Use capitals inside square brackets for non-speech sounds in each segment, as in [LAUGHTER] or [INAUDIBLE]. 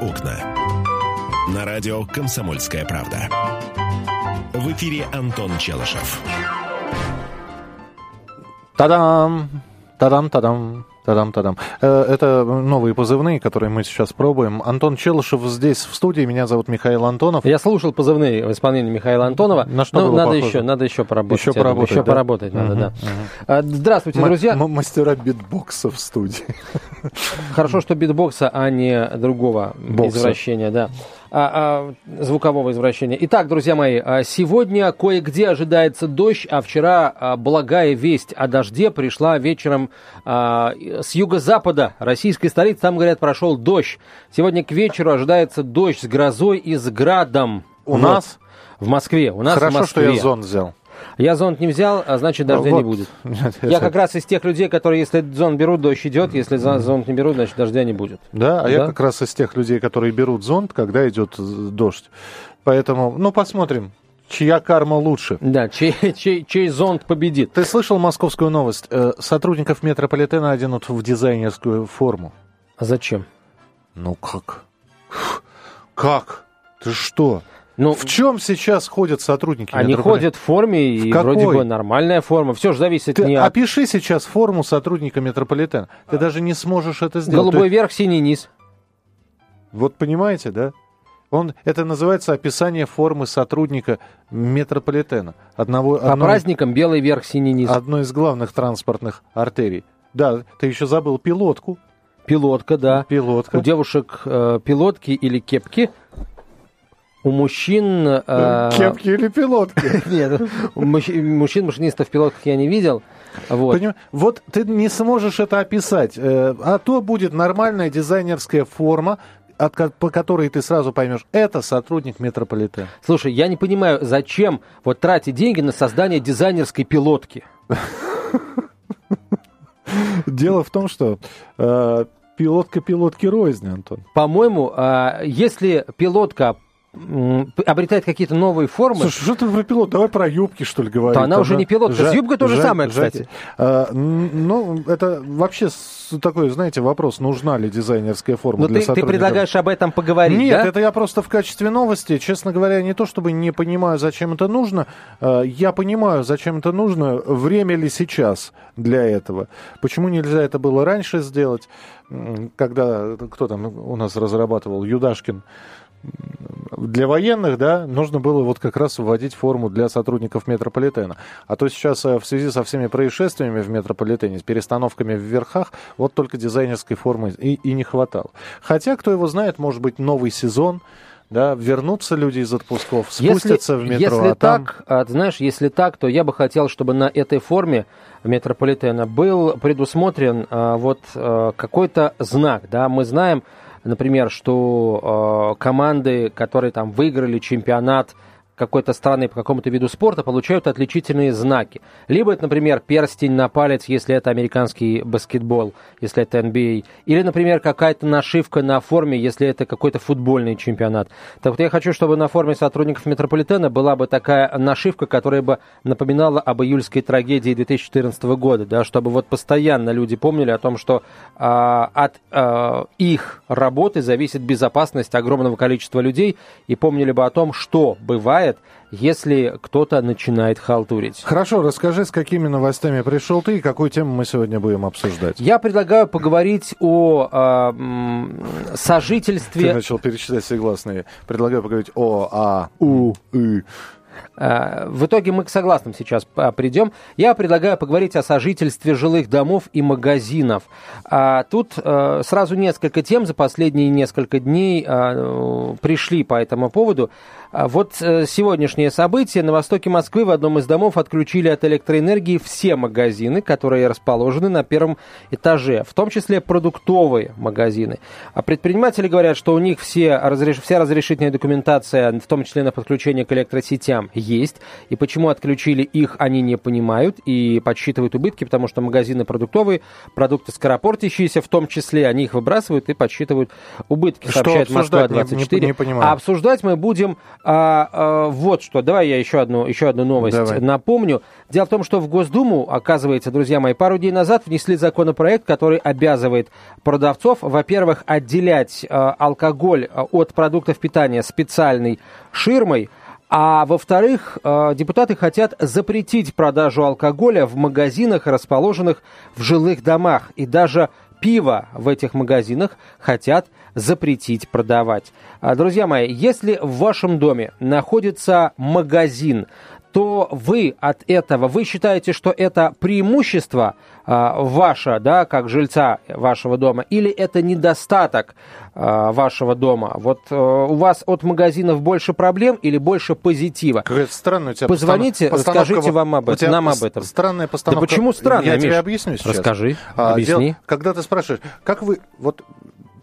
окна. На радио «Комсомольская правда». В эфире Антон Челышев. Та-дам! Та-дам-та-дам! Та-дам-та-дам. Э, Это новые позывные, которые мы сейчас пробуем. Антон Челышев здесь в студии. Меня зовут Михаил Антонов. Я слушал позывные в исполнении Михаила Антонова. На что Ну, надо похоже? еще, надо еще поработать. Еще поработать, Еще да? поработать надо, Мгм, да. А, Здравствуйте, М- друзья. м- Мастера битбокса в студии. Хорошо, что битбокса, а не другого Бокса. извращения, да. А, а, звукового извращения. Итак, друзья мои, а, сегодня кое-где ожидается дождь, а вчера а, благая весть о дожде пришла вечером а, с юго-запада российской столицы. Там, говорят, прошел дождь. Сегодня к вечеру ожидается дождь с грозой и с градом. У Вот. нас? В Москве. У нас в Хорошо, что Москве. я зонт взял. Я зонт не взял, а значит дождя Вот. не будет. [LAUGHS] Я как раз из тех людей, которые, если зонт берут, дождь идет, если зонт не берут, значит дождя не будет. Да, а я Да? как раз из тех людей, которые берут зонт, когда идет дождь. Поэтому, ну, посмотрим, чья карма лучше. Да, чей, [LAUGHS] чей, чей зонт победит. Ты слышал московскую новость? Э, Сотрудников метрополитена оденут в дизайнерскую форму. А зачем? Ну как? Как? Ты что? Ну, В чем сейчас ходят сотрудники они ходят в форме, и какой? вроде бы нормальная форма. Все же зависит Ты не от... опиши сейчас форму сотрудника метрополитена. Ты даже не сможешь это сделать. Голубой Ты- верх, синий низ. Вот понимаете, да? Он, это называется описание формы сотрудника метрополитена. Одного, По одной- праздникам белый верх, синий низ. одной из главных транспортных артерий. Да, ты еще забыл пилотку. Пилотка, да. Пилотка. У девушек э, пилотки или кепки. У мужчин... э, Кепки или пилотки? [LAUGHS] Нет, мужчин-машинистов в пилотках я не видел. Вот. Поним- Вот ты не сможешь это описать, э, а то будет нормальная дизайнерская форма, от по которой ты сразу поймешь, это сотрудник метрополитена. Слушай, я не понимаю, зачем вот тратить деньги на создание дизайнерской пилотки? [LAUGHS] Дело в том, что э, пилотка пилотки рознь, Антон. По-моему, если пилотка обретает какие-то новые формы, Слушай, что ты про пилот? Давай про юбки, что ли, говорить. То она уже не пилотка. С юбкой то же самое, кстати. А, н- ну, это вообще такой, знаете, вопрос, нужна ли дизайнерская форма ну для ты, ты сотрудников. предлагаешь об этом поговорить, Нет, да? это я просто в качестве новости, честно говоря, не то чтобы не понимаю, зачем это нужно, э, я понимаю, зачем это нужно, время ли сейчас для этого. Почему нельзя это было раньше сделать, когда, кто там у нас разрабатывал, Юдашкин, для военных, да, нужно было вот как раз вводить форму для сотрудников метрополитена. А то сейчас э, в связи со всеми происшествиями в метрополитене, с перестановками в верхах, вот только дизайнерской формы и, и не хватало. Хотя, кто его знает, может быть, новый сезон, да, вернутся люди из отпусков, спустятся в метро, если а там... так, а, знаешь, если так, то я бы хотел, чтобы на этой форме метрополитена был предусмотрен а, вот а, какой-то знак, да, мы знаем, например, что а, команды, которые там выиграли чемпионат какой-то страны по какому-то виду спорта получают отличительные знаки. Либо это, например, перстень на палец, если это американский баскетбол, если это NBA. Или, например, какая-то нашивка на форме, если это какой-то футбольный чемпионат. Так вот я хочу, чтобы на форме сотрудников метрополитена была бы такая нашивка, которая бы напоминала об июльской трагедии 2014 года, да, чтобы вот постоянно люди помнили о том, что а, от а, их работы зависит безопасность огромного количества людей, и помнили бы о том, что бывает, если кто-то начинает халтурить. Хорошо, расскажи, с какими новостями пришел ты и какую тему мы сегодня будем обсуждать. Я предлагаю поговорить о а, м, Ты сожительстве. начал перечислять все гласные. Предлагаю поговорить о, а, у, и. А, В итоге мы к согласным сейчас а, придем. Я предлагаю поговорить о сожительстве жилых домов и магазинов. Тут э, сразу несколько тем за последние несколько дней э, пришли по этому поводу. А Вот э, сегодняшнее событие. На востоке Москвы в одном из домов отключили от электроэнергии все магазины, которые расположены на первом этаже, в том числе продуктовые магазины. А предприниматели говорят, что у них все разреш... вся разрешительная документация, в том числе на подключение к электросетям, есть, и почему отключили их, они не понимают и подсчитывают убытки, потому что магазины продуктовые, продукты скоропортящиеся, в том числе, они их выбрасывают и подсчитывают убытки, Что сообщает Москва обсуждать? Не- 24. не- не понимаю. А обсуждать мы будем а, а, вот что. Давай я еще одну, еще одну новость Давай. напомню. Дело в том, что в Госдуму, оказывается, друзья мои, пару дней назад внесли законопроект, который обязывает продавцов, во-первых, отделять а, алкоголь а, от продуктов питания специальной ширмой, а во-вторых, э, депутаты хотят запретить продажу алкоголя в магазинах, расположенных в жилых домах. И даже пиво в этих магазинах хотят запретить продавать. А, Друзья мои, если в вашем доме находится магазин, то вы от этого, вы считаете, что это преимущество а, ваше, да, как жильца вашего дома, или это недостаток а, вашего дома? Вот э, у вас от магазинов больше проблем или больше позитива? Какая-то странная у тебя Позвоните, постанов- постановка расскажите вам об этом, нам об этом. Странная постановка. почему странная, Я Миш? тебе объясню сейчас. Расскажи, А, объясни. дело- когда ты спрашиваешь, как вы... Вот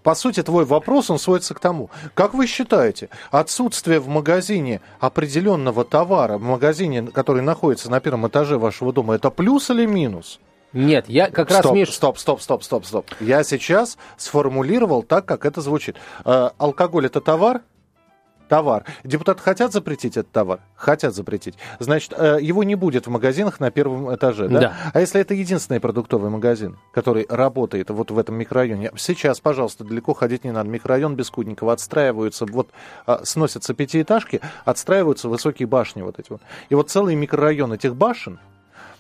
по сути, твой вопрос, он сводится к тому, как вы считаете, отсутствие в магазине определенного товара, в магазине, который находится на первом этаже вашего дома, это плюс или минус? Нет, я как раз, стоп, Миш, стоп, стоп, стоп, стоп, стоп. Я сейчас сформулировал так, как это звучит. Э, алкоголь это товар? Товар. Депутаты хотят запретить этот товар? Хотят запретить. Значит, э, его не будет в магазинах на первом этаже, да? Да. А если это единственный продуктовый магазин, который работает вот в этом микрорайоне? Сейчас, пожалуйста, далеко ходить не надо. Микрорайон Бескудникова отстраиваются, вот а, сносятся пятиэтажки, отстраиваются высокие башни вот эти вот. И вот целый микрорайон этих башен,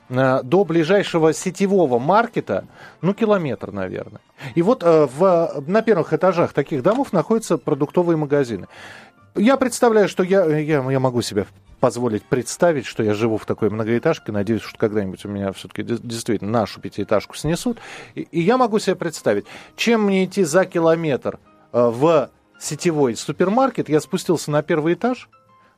э, до ближайшего сетевого маркета, ну, километр, наверное. И вот э, в, на первых этажах таких домов находятся продуктовые магазины. Я представляю, что я, я, я могу себе позволить представить, что я живу в такой многоэтажке. Надеюсь, что когда-нибудь у меня все-таки действительно нашу пятиэтажку снесут. И, и я могу себе представить, чем мне идти за километр э, в сетевой супермаркет, я спустился на первый этаж,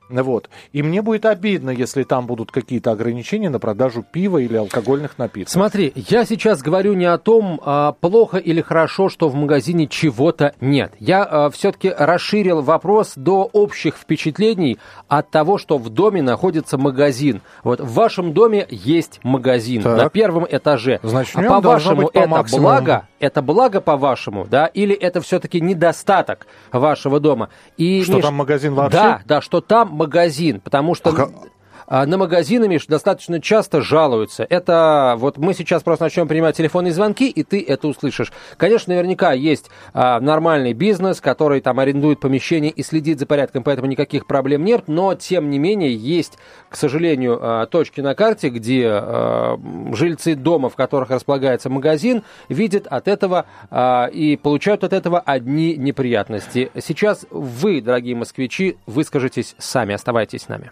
вот. И мне будет обидно, если там будут какие-то ограничения на продажу пива или алкогольных напитков. Смотри, я сейчас говорю не о том, а, плохо или хорошо, что в магазине чего-то нет. Я все-таки расширил вопрос до общих впечатлений от того, что в доме находится магазин. Вот в вашем доме есть магазин Так. на первом этаже. Значит, а по-вашему по это максимуму. благо? Это благо по-вашему, да? Или это все-таки недостаток вашего дома? И, Что Миш, там магазин вообще? Да, да, что там магазин, потому что... А На магазины, Миш, достаточно часто жалуются. Это вот мы сейчас просто начнем принимать телефонные звонки, и ты это услышишь. Конечно, наверняка есть а, нормальный бизнес, который там арендует помещение и следит за порядком, поэтому никаких проблем нет. Но, тем не менее, есть, к сожалению, а, точки на карте, где а, жильцы дома, в которых располагается магазин, видят от этого а, и получают от этого одни неприятности. Сейчас вы, дорогие москвичи, выскажитесь сами. Оставайтесь с нами.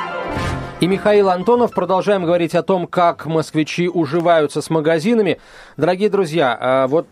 И Михаил Антонов. Продолжаем говорить о том, как москвичи уживаются с магазинами. Дорогие друзья, э, вот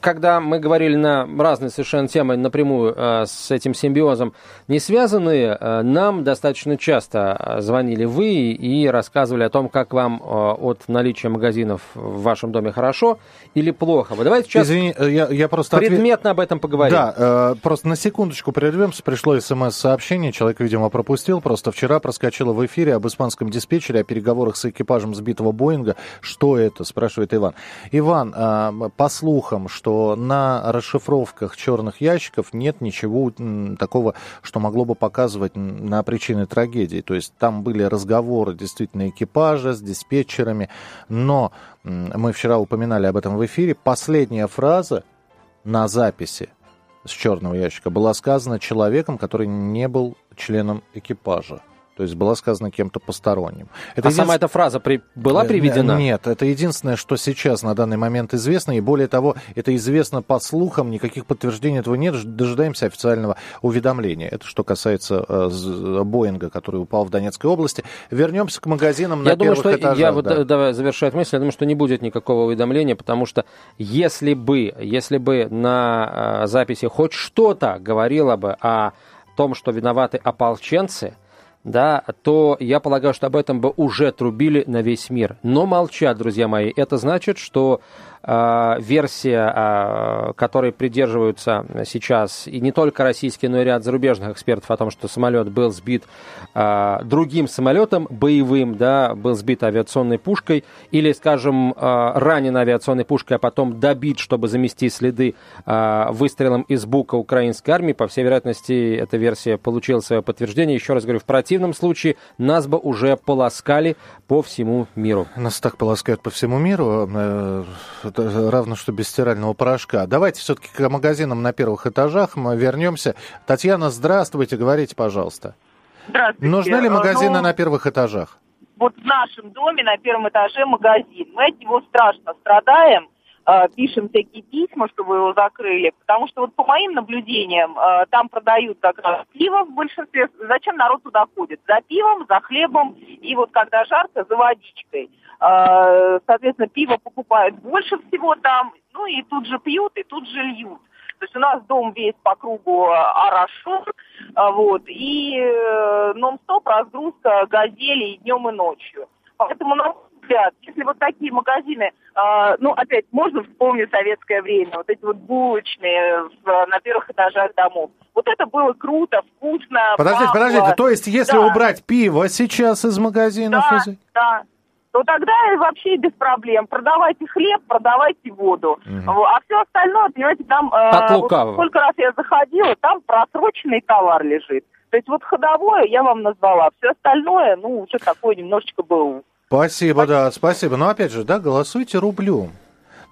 когда мы говорили на разные совершенно темы напрямую э, с этим симбиозом не связанные, э, нам достаточно часто звонили вы и рассказывали о том, как вам от наличия магазинов в вашем доме хорошо или плохо. Вот давайте сейчас Извини, э, я, я просто... предметно об этом поговорим. Да, э, просто на секундочку прервемся. Пришло смс-сообщение, человек, видимо, пропустил. Просто вчера проскочило в эфире об испанском диспетчере, о переговорах с экипажем сбитого Боинга. Что это, спрашивает Иван. Иван, э, по слухам, что на расшифровках черных ящиков нет ничего такого, что могло бы показывать на причины трагедии. То есть там были разговоры действительно экипажа с диспетчерами, но мы вчера упоминали об этом в эфире. Последняя фраза на записи с черного ящика была сказана человеком, который не был членом экипажа. То есть была сказана кем-то посторонним. а сама единствен- эта фраза при- была Э, приведена? Нет, это единственное, что сейчас на данный момент известно. И более того, это известно по слухам, никаких подтверждений этого нет. Дожидаемся официального уведомления. Это что касается э, Боинга, который упал в Донецкой области. Вернемся к магазинам на Я думаю, первых что этажах. я да. э, давай завершать мысль. Я думаю, что не будет никакого уведомления, потому что если бы, если бы на э, записи хоть что-то говорило бы о том, что виноваты ополченцы, да, то я полагаю, что об этом бы уже трубили на весь мир. Но молчат, друзья мои. Это значит, что версия, э, которой придерживаются сейчас и не только российские, но и ряд зарубежных экспертов о том, что самолет был сбит э, другим самолетом боевым, да, был сбит авиационной пушкой или, скажем, э, ранен авиационной пушкой, а потом добит, чтобы замести следы э, выстрелом из бука украинской армии. По всей вероятности, эта версия получила свое подтверждение. Еще раз говорю, в противном случае нас бы уже полоскали по всему миру. Нас так полоскают по всему миру. Это равно, что без стирального порошка. Давайте все-таки к магазинам на первых этажах мы вернемся. Татьяна, здравствуйте, говорите, пожалуйста. Здравствуйте. Нужны ли Э, магазины ну, на первых этажах? Вот в нашем доме на первом этаже магазин. Мы от него страшно страдаем. Э, Пишем всякие письма, чтобы его закрыли. Потому что вот по моим наблюдениям, э, там продают как раз пиво в большинстве. Зачем народ туда ходит? За пивом, за хлебом и вот когда жарко, за водичкой. Э, Соответственно, пиво покупают больше всего там. Ну и тут же пьют, и тут же льют. То есть у нас дом весь по кругу орошен, вот, и нон-стоп разгрузка газелей днем и ночью. Поэтому, на мой взгляд, если вот такие магазины, а, ну, опять, можно вспомнить советское время, вот эти вот булочные в- на первых этажах домов. Вот это было круто, вкусно, Подождите, пахло. подождите, то есть если Да. убрать пиво сейчас из магазинов... Да, из- да. То тогда вообще без проблем. Продавайте хлеб, продавайте воду. Вот. А все остальное, понимаете, там... э, От вот лукавого. сколько раз я заходила, там просроченный товар лежит. То есть вот ходовое я вам назвала. Все остальное, ну, уже такое немножечко было. Спасибо, да, спасибо. Но опять же, да, голосуйте рублем.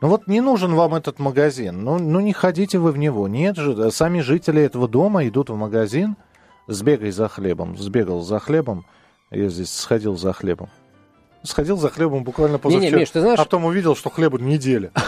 Ну вот не нужен вам этот магазин. Ну, ну не ходите вы в него. Нет же, сами жители этого дома идут в магазин. Сбегай за хлебом. Сбегал за хлебом. Я здесь сходил за хлебом. Сходил за хлебом буквально позавчера. Миш, ты знаешь- А потом увидел, что хлебу неделя. [LAUGHS]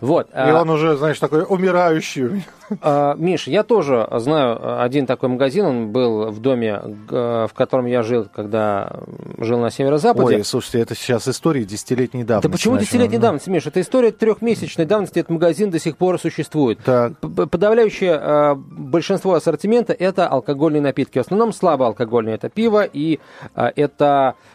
Вот. И а- он уже, знаешь, такой умирающий. А, Миш, я тоже знаю один такой магазин, он был в доме, г- в котором я жил, когда жил на северо-западе. Ой, слушайте, это сейчас история десятилетней давности. Да почему десятилетней давности, Миш? Это история трехмесячной давности, этот магазин до сих пор существует. Так. Подавляющее э, большинство ассортимента это алкогольные напитки. В основном слабоалкогольные. Это пиво и э, это э,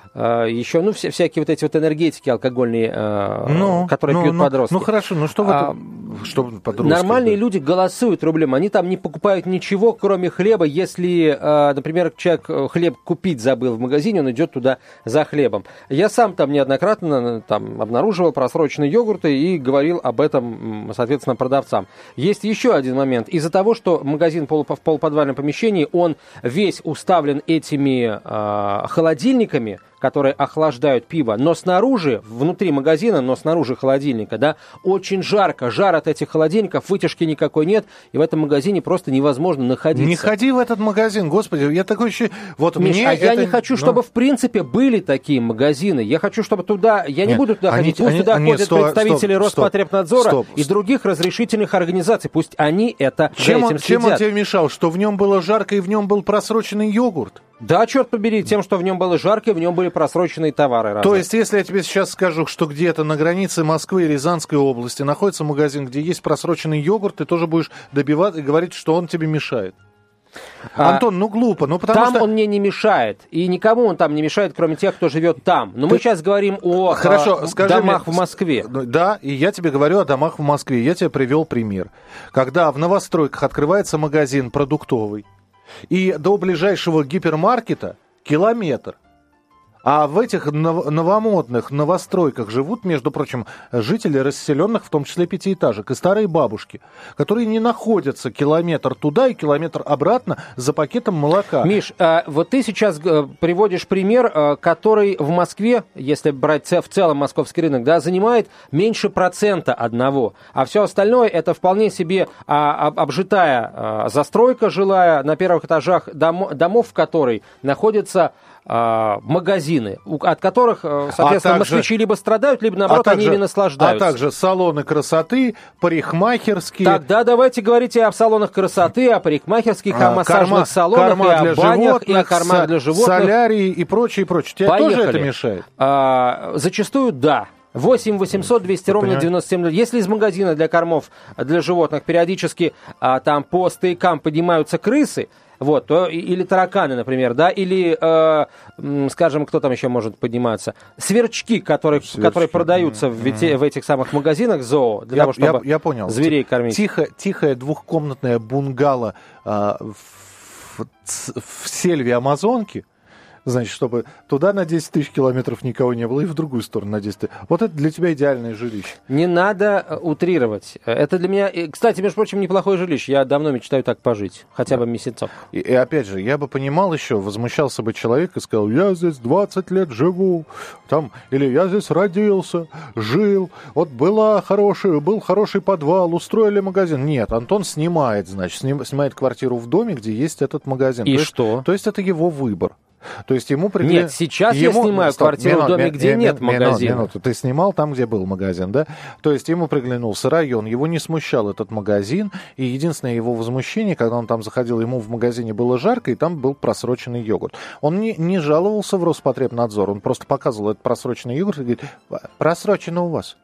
еще, ну, вся- всякие вот эти вот энергетики алкогольные, э, Ну, которые ну, пьют ну, подростки. Ну хорошо, ну что в А, этом? Что подростки, Нормальные да? люди голосуют рублем. Они там не покупают ничего, кроме хлеба. Если, э, например, человек э, хлеб купить забыл в магазине, он идет туда за хлебом. Я сам там неоднократно э, там, обнаруживал просроченные йогурты и говорил об этом, соответственно, продавцам. Есть еще один момент. Из-за того, что магазин полу- в полуподвальном помещении, он весь уставлен этими э, холодильниками, которые охлаждают пиво, но снаружи, внутри магазина, но снаружи холодильника, да, очень жарко, жар от этих холодильников, вытяжки никакой нет, и в этом магазине просто невозможно находиться. Не ходи в этот магазин, господи, я такой еще... Вот Миш, мне а я это- не хочу, ну, чтобы в принципе были такие магазины. Я хочу, чтобы туда, я не Нет, буду туда они- ходить. Пусть они- туда они- ходят стоп, представители стоп, Роспотребнадзора стоп, и стоп. других разрешительных организаций. Пусть они это Чем за он, этим чем он тебе мешал? Что в нем было жарко и в нем был просроченный йогурт? Да, черт побери, тем, что в нем было жарко, и в нем были просроченные товары. То разные. есть, если я тебе сейчас скажу, что где-то на границе Москвы и Рязанской области находится магазин, где есть просроченный йогурт, ты тоже будешь добивать и говорить, что он тебе мешает. А, Антон, ну глупо, ну потому там что... он мне не мешает. И никому он там не мешает, кроме тех, кто живет там. Но мы Ты- сейчас говорим о Хорошо, а, скажи домах мне, в Москве. Ну, Да, и я тебе говорю о домах в Москве. Я тебе привел пример. Когда в новостройках открывается магазин продуктовый, и до ближайшего гипермаркета километр. А в этих нов- новомодных новостройках живут, между прочим, жители расселенных, в том числе пятиэтажек, и старые бабушки, которые не находятся километр туда и километр обратно за пакетом молока. Миш, а, вот ты сейчас э, приводишь пример, э, который в Москве, если брать в целом московский рынок, да, занимает меньше процента одного, а все остальное это вполне себе а, об- обжитая а, застройка жилая на первых этажах домо- домов, в которой находятся а, магазины, у- от которых, э, соответственно, также- москвичи либо страдают, либо наоборот они ими наслаждаются. а также салоны красоты, парикмахерские. Тогда давайте говорить и о салонах красоты, о парикмахерских, о А, массажных корма- салонах, корма и о для банях, животных, и о кормах для животных. солярии и прочее, и прочее. Тебе тоже Поехали. это мешает? А, зачастую да. 8 800 200 ровно понимаете? 97 Если из магазина для кормов для животных периодически а, там по стоякам поднимаются крысы, вот, то, или тараканы, например, да, или, э, скажем, кто там еще может подниматься, сверчки, которые, сверчки. которые продаются в, в этих самых магазинах зоо, для я, того, чтобы я, я понял. зверей кормить. Тихо, тихое двухкомнатное бунгало э, в, в сельве Амазонки – значит, чтобы туда на 10 тысяч километров никого не было, и в другую сторону на 10 тысяч. Вот это для тебя идеальное жилище. Не надо э, утрировать. Это для меня... Кстати, между прочим, неплохое жилище. Я давно мечтаю так пожить. Хотя бы месяцок. И, и опять же, я бы понимал еще, возмущался бы человек и сказал, я здесь 20 лет живу, там, или я здесь родился, жил, вот была хорошая, был хороший подвал, устроили магазин. Нет, Антон снимает, значит, снимает квартиру в доме, где есть этот магазин. И то что? Есть, то есть это его выбор. То есть ему пригли... Нет, сейчас ему... я снимаю Стоп, квартиру минут, в доме, где ми, нет магазина. Минуту. Ты снимал там, где был магазин, да? То есть ему приглянулся район, его не смущал этот магазин, и единственное его возмущение, когда он там заходил, ему в магазине было жарко, и там был просроченный йогурт. Он не, не жаловался в Роспотребнадзор, он просто показывал этот просроченный йогурт и говорит, просрочено у вас.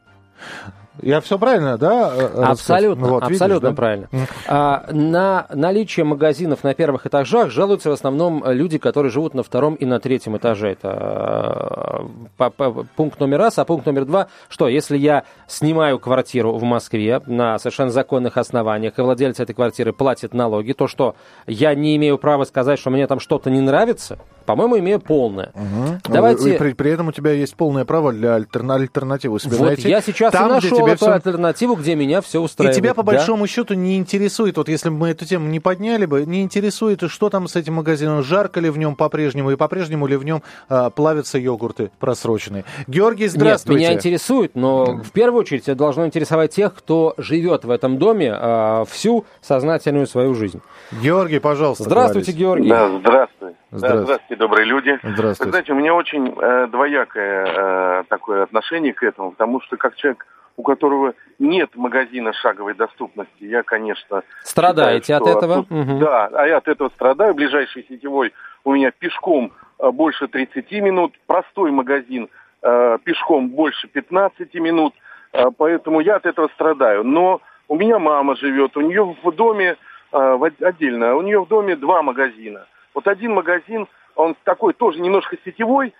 Я все правильно, да? Э, абсолютно, вот, абсолютно видишь, да? правильно. А, на наличие магазинов на первых этажах жалуются в основном люди, которые живут на втором и на третьем этаже. Это э, по, по, пункт номер раз, а пункт номер два, что если я снимаю квартиру в Москве на совершенно законных основаниях, и владелец этой квартиры платит налоги, то что я не имею права сказать, что мне там что-то не нравится? По-моему, имею полное. Угу. Давайте... При, при этом у тебя есть полное право для альтерна- альтернативы себе вот найти. я сейчас Там, и нашел эту все... альтернативу, где меня все устраивает. И тебя, по да? большому счету, не интересует, вот если бы мы эту тему не подняли бы, не интересует, что там с этим магазином, жарко ли в нем по-прежнему, и по-прежнему ли в нем а, плавятся йогурты просроченные. Георгий, здравствуйте. Нет, меня интересует, но в первую очередь это должно интересовать тех, кто живет в этом доме а, всю сознательную свою жизнь. Георгий, пожалуйста. Здравствуйте, Георгий. Да, здравствуй. Здравствуйте. здравствуйте, добрые люди. Здравствуйте. Вы знаете, у меня очень э, двоякое э, такое отношение к этому, потому что как человек, у которого нет магазина шаговой доступности, я, конечно... Страдаете считаю, от этого? Тут, угу. Да, а я от этого страдаю. Ближайший сетевой у меня пешком э, больше 30 минут, простой магазин э, пешком больше 15 минут, э, поэтому я от этого страдаю. Но у меня мама живет, у нее в доме э, отдельно, у нее в доме два магазина. Вот один магазин, он такой тоже немножко сетевой,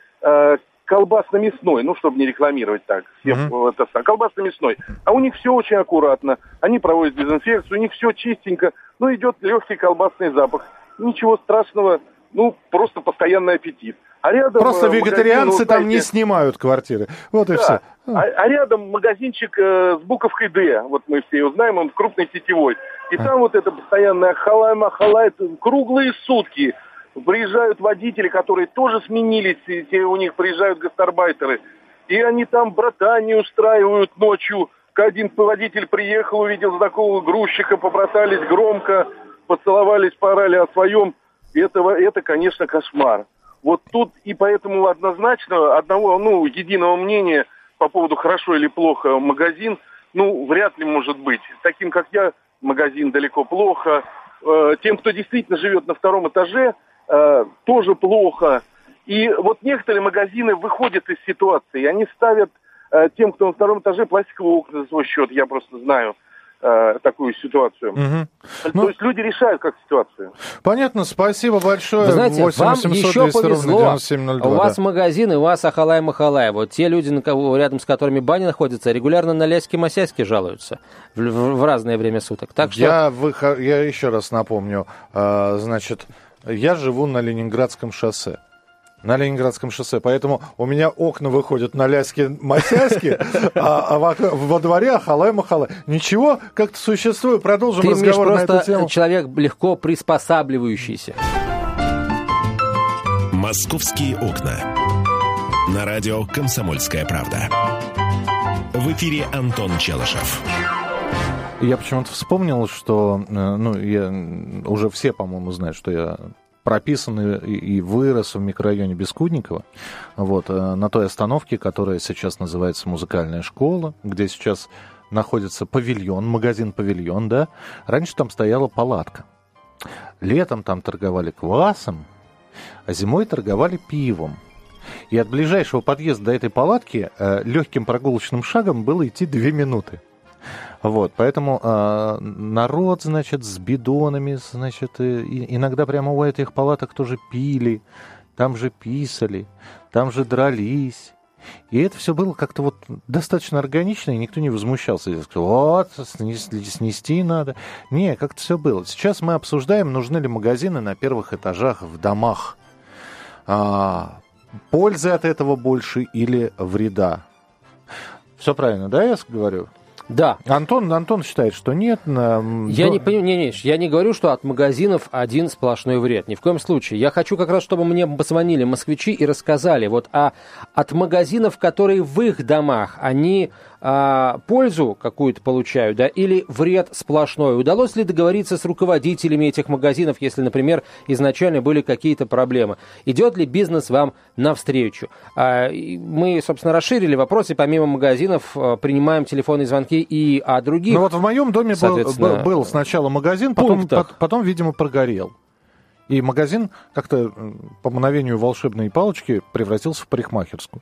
колбасно-мясной, ну, чтобы не рекламировать так, всем mm-hmm. это, колбасно-мясной. А у них все очень аккуратно, они проводят дезинфекцию, у них все чистенько, ну, идет легкий колбасный запах. Ничего страшного, ну, просто постоянный аппетит. А рядом Просто э, вегетарианцы магазин, там знаете, не снимают квартиры. Вот и да. все. А, а рядом магазинчик э, с буковкой «Д». Вот мы все его знаем, он крупный сетевой. И там вот это постоянная халай-махалай, круглые сутки. Приезжают водители, которые тоже сменились, и те у них приезжают гастарбайтеры. И они там братание устраивают ночью. Один водитель приехал, увидел такого грузчика, побратались громко, поцеловались, поорали о своем. Это, это, конечно, кошмар. Вот тут и поэтому однозначно одного, ну, единого мнения по поводу хорошо или плохо магазин, ну, вряд ли может быть. Таким, как я, магазин далеко плохо. Э, тем, кто действительно живет на втором этаже, э, тоже плохо. И вот некоторые магазины выходят из ситуации, они ставят э, тем, кто на втором этаже, пластиковые окна за свой счет, я просто знаю э, такую ситуацию. Угу. То ну, есть люди решают как ситуацию. Понятно, спасибо большое. Вы знаете, 8 вам 700, еще повезло. у вас магазин, и у вас Ахалай-Махалай. Вот те люди, рядом с которыми баня находится, регулярно на ляськи-масяськи жалуются в, в, в разное время суток. Так что... я, выход... я еще раз напомню. А, значит, я живу на Ленинградском шоссе на Ленинградском шоссе. Поэтому у меня окна выходят на ляски-масяски, а, а во, во дворе ахалай-махалай. Ничего, как-то существует. Продолжим Ты, разговор Миш, на эту тему. человек легко приспосабливающийся. «Московские окна». На радио «Комсомольская правда». В эфире Антон Челышев. Я почему-то вспомнил, что, э, ну, я уже все, по-моему, знают, что я прописан и вырос в микрорайоне Бескудникова, вот, э, на той остановке, которая сейчас называется музыкальная школа, где сейчас находится павильон, магазин павильон, да, раньше там стояла палатка. Летом там торговали квасом, а зимой торговали пивом. И от ближайшего подъезда до этой палатки э, легким прогулочным шагом было идти две минуты. Вот, поэтому э, народ, значит, с бидонами, значит, и, иногда прямо у этих палаток тоже пили, там же писали, там же дрались. И это все было как-то вот достаточно органично, и никто не возмущался. Я сказал, вот, снести, снести надо. Не, как-то все было. Сейчас мы обсуждаем, нужны ли магазины на первых этажах в домах. А, пользы от этого больше или вреда? Все правильно, да, я говорю? Да. Антон, Антон считает, что нет. Я не понимаю, не, не, я не говорю, что от магазинов один сплошной вред. Ни в коем случае. Я хочу как раз, чтобы мне позвонили москвичи и рассказали, вот а от магазинов, которые в их домах, они а, пользу какую-то получают, да, или вред сплошной? Удалось ли договориться с руководителями этих магазинов, если, например, изначально были какие-то проблемы? Идет ли бизнес вам навстречу? А, мы, собственно, расширили вопросы, помимо магазинов, а, принимаем телефонные звонки и о других. Ну вот в моем доме был, был сначала магазин, потом, потом, видимо, прогорел. И магазин как-то по мгновению волшебной палочки превратился в парикмахерскую.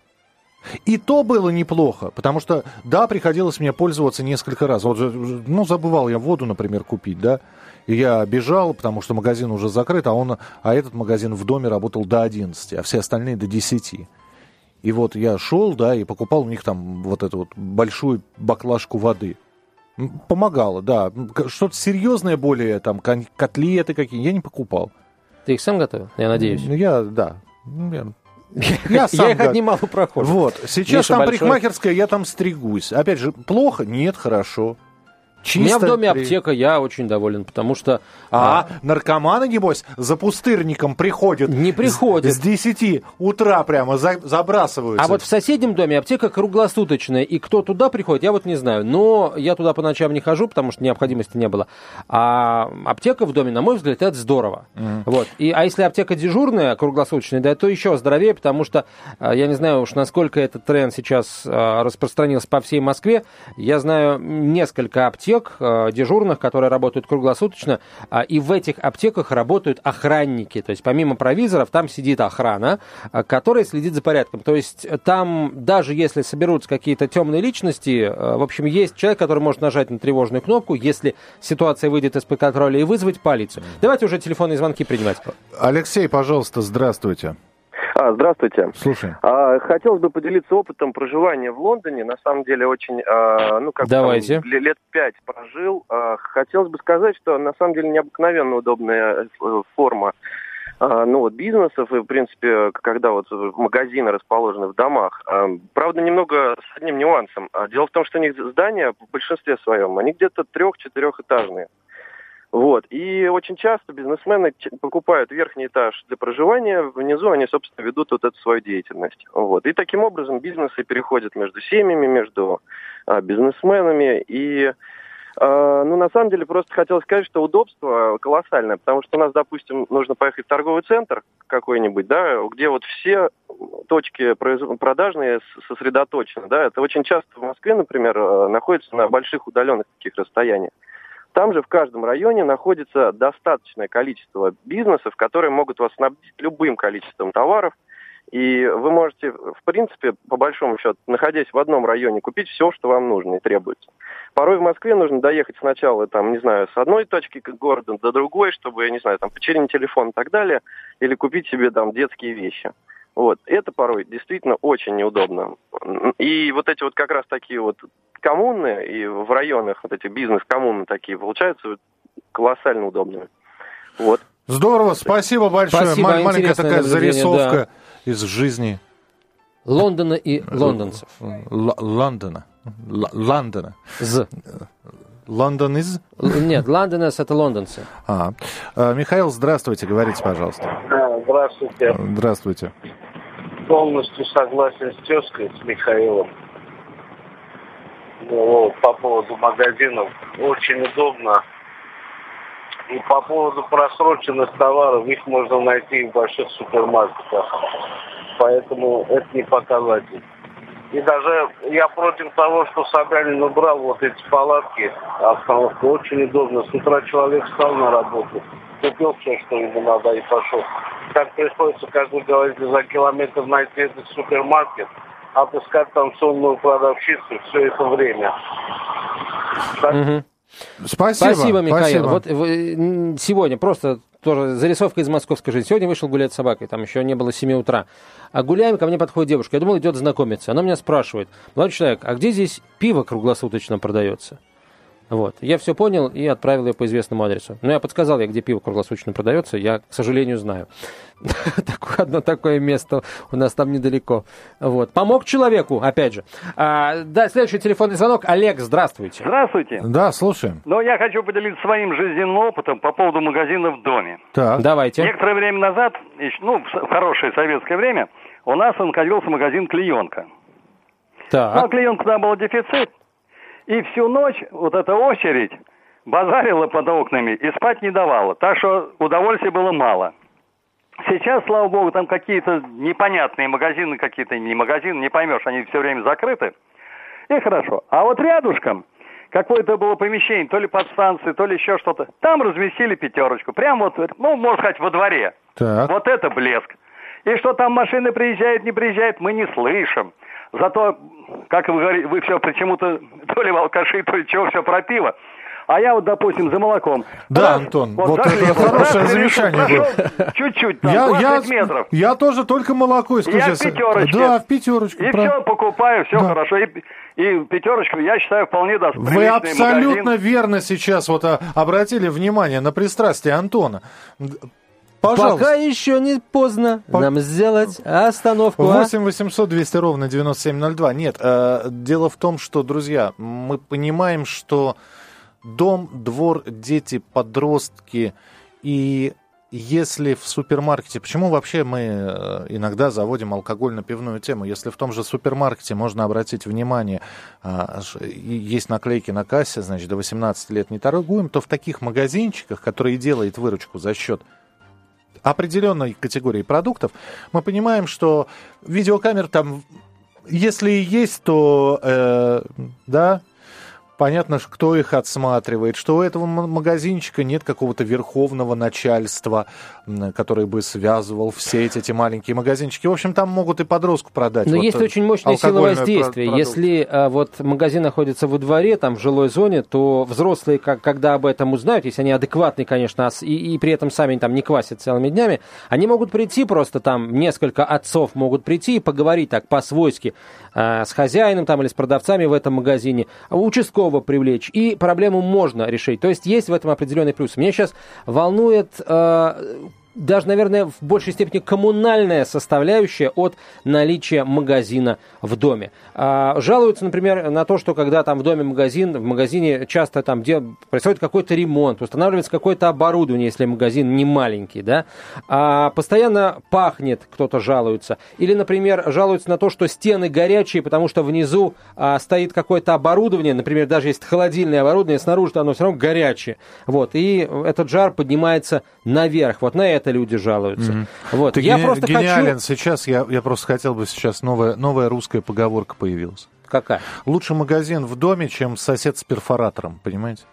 И то было неплохо, потому что, да, приходилось мне пользоваться несколько раз. Вот, ну, забывал я воду, например, купить, да, и я бежал, потому что магазин уже закрыт, а, он, а этот магазин в доме работал до 11, а все остальные до 10. И вот я шел, да, и покупал у них там вот эту вот большую баклажку воды. Помогало, да. Что-то серьезное более, там, котлеты какие я не покупал. Ты их сам готовил, я надеюсь? Ну, я, да. Я [LAUGHS] я, сам я их отнимал у прохожих. Вот. Сейчас Миша там большой. парикмахерская, я там стригусь. Опять же, плохо? Нет, хорошо. Чисто У меня в доме при... аптека, я очень доволен, потому что... А, а наркоманы, небось, за пустырником приходят? Не приходят. С, с 10 утра прямо за, забрасываются. А вот в соседнем доме аптека круглосуточная, и кто туда приходит, я вот не знаю. Но я туда по ночам не хожу, потому что необходимости не было. А аптека в доме, на мой взгляд, это здорово. Mm. Вот. И, а если аптека дежурная, круглосуточная, да, то еще здоровее, потому что, а, я не знаю уж, насколько этот тренд сейчас а, распространился по всей Москве. Я знаю несколько аптек, аптек э, дежурных, которые работают круглосуточно, а, и в этих аптеках работают охранники. То есть помимо провизоров там сидит охрана, э, которая следит за порядком. То есть там даже если соберутся какие-то темные личности, э, в общем, есть человек, который может нажать на тревожную кнопку, если ситуация выйдет из-под контроля, и вызвать полицию. Давайте уже телефонные звонки принимать. Алексей, пожалуйста, здравствуйте. А, здравствуйте. Слушай. А, хотелось бы поделиться опытом проживания в Лондоне. На самом деле очень, а, ну как Давайте. Там, лет пять прожил. А, хотелось бы сказать, что на самом деле необыкновенно удобная э, форма а, ну вот бизнесов и в принципе когда вот магазины расположены в домах а, правда немного с одним нюансом а, дело в том что у них здания в большинстве своем они где-то трех-четырехэтажные вот. И очень часто бизнесмены покупают верхний этаж для проживания, внизу они, собственно, ведут вот эту свою деятельность. Вот. И таким образом бизнесы переходят между семьями, между а, бизнесменами. И, а, ну, на самом деле, просто хотел сказать, что удобство колоссальное, потому что у нас, допустим, нужно поехать в торговый центр какой-нибудь, да, где вот все точки продажные сосредоточены, да, это очень часто в Москве, например, а, находится на больших удаленных таких расстояниях. Там же в каждом районе находится достаточное количество бизнесов, которые могут вас снабдить любым количеством товаров. И вы можете, в принципе, по большому счету, находясь в одном районе, купить все, что вам нужно и требуется. Порой в Москве нужно доехать сначала, там, не знаю, с одной точки города до другой, чтобы, я не знаю, там, починить телефон и так далее, или купить себе там детские вещи. Вот. Это порой действительно очень неудобно. И вот эти вот как раз такие вот коммуны и в районах вот эти бизнес-коммуны такие получаются колоссально удобными. Вот. Здорово, спасибо большое. Спасибо, Маленькая такая зарисовка да. из жизни. Лондона и лондонцев. Л- Лондона. Л- Лондона. З. Лондон из? Нет, Лондонес это лондонцы. А. а. Михаил, здравствуйте, говорите, пожалуйста. Здравствуйте. Здравствуйте. Полностью согласен с тезкой, с Михаилом. По поводу магазинов. Очень удобно. И по поводу просроченных товаров, их можно найти в больших супермаркетах. Поэтому это не показатель. И даже я против того, что Собянин убрал вот эти палатки, обстановку очень удобно. С утра человек встал на работу, купил все, что ему надо, и пошел. Как приходится, как вы говорите, за километр найти этот супермаркет, отыскать там сонную продавщицу все это время. Спасибо. Спасибо, Михаил. спасибо. Вот м, сегодня просто тоже зарисовка из московской жизни. Сегодня вышел гулять с собакой, там еще не было 7 утра. А гуляем, ко мне подходит девушка. Я думал, идет знакомиться. Она меня спрашивает, молодой человек, а где здесь пиво круглосуточно продается? Вот. Я все понял и отправил ее по известному адресу. Но я подсказал ей, где пиво круглосуточно продается. Я, к сожалению, знаю. [LAUGHS] Такое, одно такое место у нас там недалеко. Вот. Помог человеку, опять же. А, да, следующий телефонный звонок. Олег, здравствуйте. Здравствуйте. Да, слушаем. Ну, я хочу поделиться своим жизненным опытом по поводу магазина в доме. Так. Давайте. Некоторое время назад, ну, в хорошее советское время, у нас находился магазин «Клеенка». Ну, а Так. клеенка там был дефицит. И всю ночь вот эта очередь базарила под окнами и спать не давала. Так что удовольствия было мало. Сейчас, слава богу, там какие-то непонятные магазины, какие-то не магазины, не поймешь, они все время закрыты. И хорошо. А вот рядышком какое-то было помещение, то ли подстанции, то ли еще что-то. Там разместили пятерочку. Прямо вот, ну, можно сказать, во дворе. Так. Вот это блеск. И что там машины приезжают, не приезжают, мы не слышим. Зато, как вы говорите, вы все почему-то то ли алкаши, то ли чего, все про пиво. А я вот, допустим, за молоком. Да, Раз, Антон, вот зашли, это хорошее раз, замечание прошел Чуть-чуть, там, Я, 20 я, метров. я тоже только молоко Я исключаю. в пятерочке. Да, в пятерочку. И прав. все, покупаю, все Да. хорошо. И, и пятерочку, я считаю, вполне даст. Вы абсолютно магазин. верно сейчас вот а, обратили внимание на пристрастие Антона. Пожалуйста. Пока еще не поздно По- нам сделать остановку. а? 8 800 200 ровно 9702. Нет, э, дело в том, что, друзья, мы понимаем, что дом, двор, дети, подростки и если в супермаркете, почему вообще мы э, иногда заводим алкогольно-пивную тему, если в том же супермаркете можно обратить внимание, а, есть наклейки на кассе, значит, до 18 лет не торгуем, то в таких магазинчиках, которые делают выручку за счет определенной категории продуктов, мы понимаем, что видеокамер там, если и есть, то, э, да, понятно, кто их отсматривает, что у этого магазинчика нет какого-то верховного начальства, который бы связывал все эти, эти маленькие магазинчики. В общем, там могут и подростку продать. Но вот, есть э, очень мощная сила воздействия. про- продукцию. Если а, вот магазин находится во дворе, там в жилой зоне, то взрослые, как, когда об этом узнают, если они адекватные, конечно, и, и при этом сами там не квасят целыми днями, они могут прийти просто там, несколько отцов могут прийти и поговорить так по-свойски а, с хозяином там или с продавцами в этом магазине, а участкового привлечь, и проблему можно решить. То есть есть в этом определенный плюс. Меня сейчас волнует а, даже, наверное, в большей степени коммунальная составляющая от наличия магазина в доме. А, жалуются, например, на то, что когда там в доме магазин, в магазине часто там где происходит какой-то ремонт, устанавливается какое-то оборудование, если магазин не маленький, да, а постоянно пахнет, кто-то жалуется. Или, например, жалуются на то, что стены горячие, потому что внизу а, стоит какое-то оборудование, например, даже есть холодильное оборудование, снаружи оно все равно горячее. Вот, и этот жар поднимается наверх. Вот на это люди жалуются. Вот. Ты Я гени- просто гениален. хочу... Сейчас я, я просто хотел бы сейчас новая, новая русская поговорка появилась. Какая? Лучше магазин в доме, чем сосед с перфоратором, понимаете?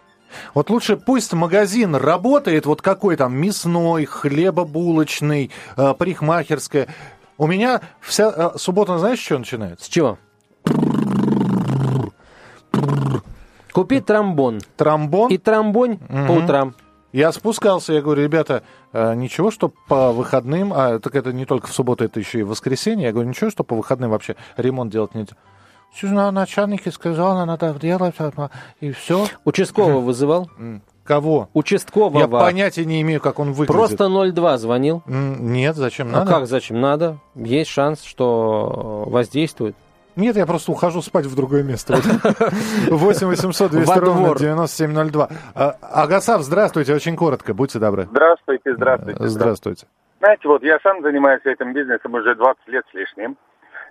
Вот лучше пусть магазин работает, вот какой там, мясной, хлебобулочный, э, парикмахерская. У меня вся э, суббота, знаешь, с чего начинается? С чего? Купи тромбон. Тромбон. И тромбонь по утрам. Я спускался, я говорю, ребята, э, ничего, что по выходным, а так это не только в субботу, это еще и в воскресенье, я говорю, ничего, что по выходным вообще ремонт делать нельзя. Начальники сказали, надо делать, а, и все. Участкового вызывал? Кого? Участкового. Я понятия не имею, как он выглядит. Просто 02 звонил. Нет, зачем А надо? как, зачем надо? Есть шанс, что э, воздействует. Нет, я просто ухожу спать в другое место. 8 800 200 Во ровно двор. 9702. А, Агасав, здравствуйте, очень коротко, будьте добры. Здравствуйте, здравствуйте. Здравствуйте. Знаете, вот я сам занимаюсь этим бизнесом уже 20 лет с лишним.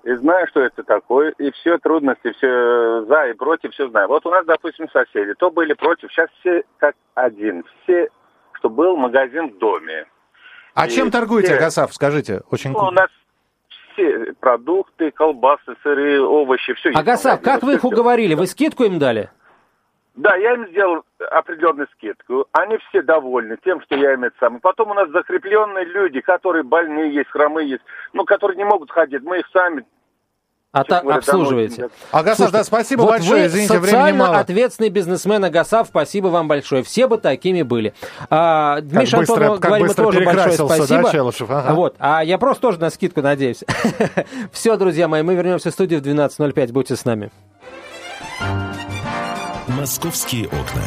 И знаю, что это такое. И все трудности, все за и против, все знаю. Вот у нас, допустим, соседи. То были против, сейчас все как один. Все, что был магазин в доме. А И чем торгуете, все- Агасав, скажите? Очень Ну, у нас все продукты, колбасы, сыры, овощи, все Агасав, как вы их уговорили? Вы скидку им дали? Да, я им сделал определенную скидку. Они все довольны тем, что я им это самое. Потом у нас закрепленные люди, которые больные есть, хромые есть, ну, которые не могут ходить. Мы их сами А так обслуживаете. Агасав, да, спасибо вот большое, вы извините, времени социально мало. ответственный бизнесмен Агасав, спасибо вам большое. Все бы такими были. А, Миша быстро- Антонову как говорим быстро тоже большое перекрасился, да, спасибо. Челышев? Ага. Вот. А я просто тоже на скидку надеюсь. [LAUGHS] Все, друзья мои, мы вернемся в студию в 12.05. Будьте с нами. «Московские окна».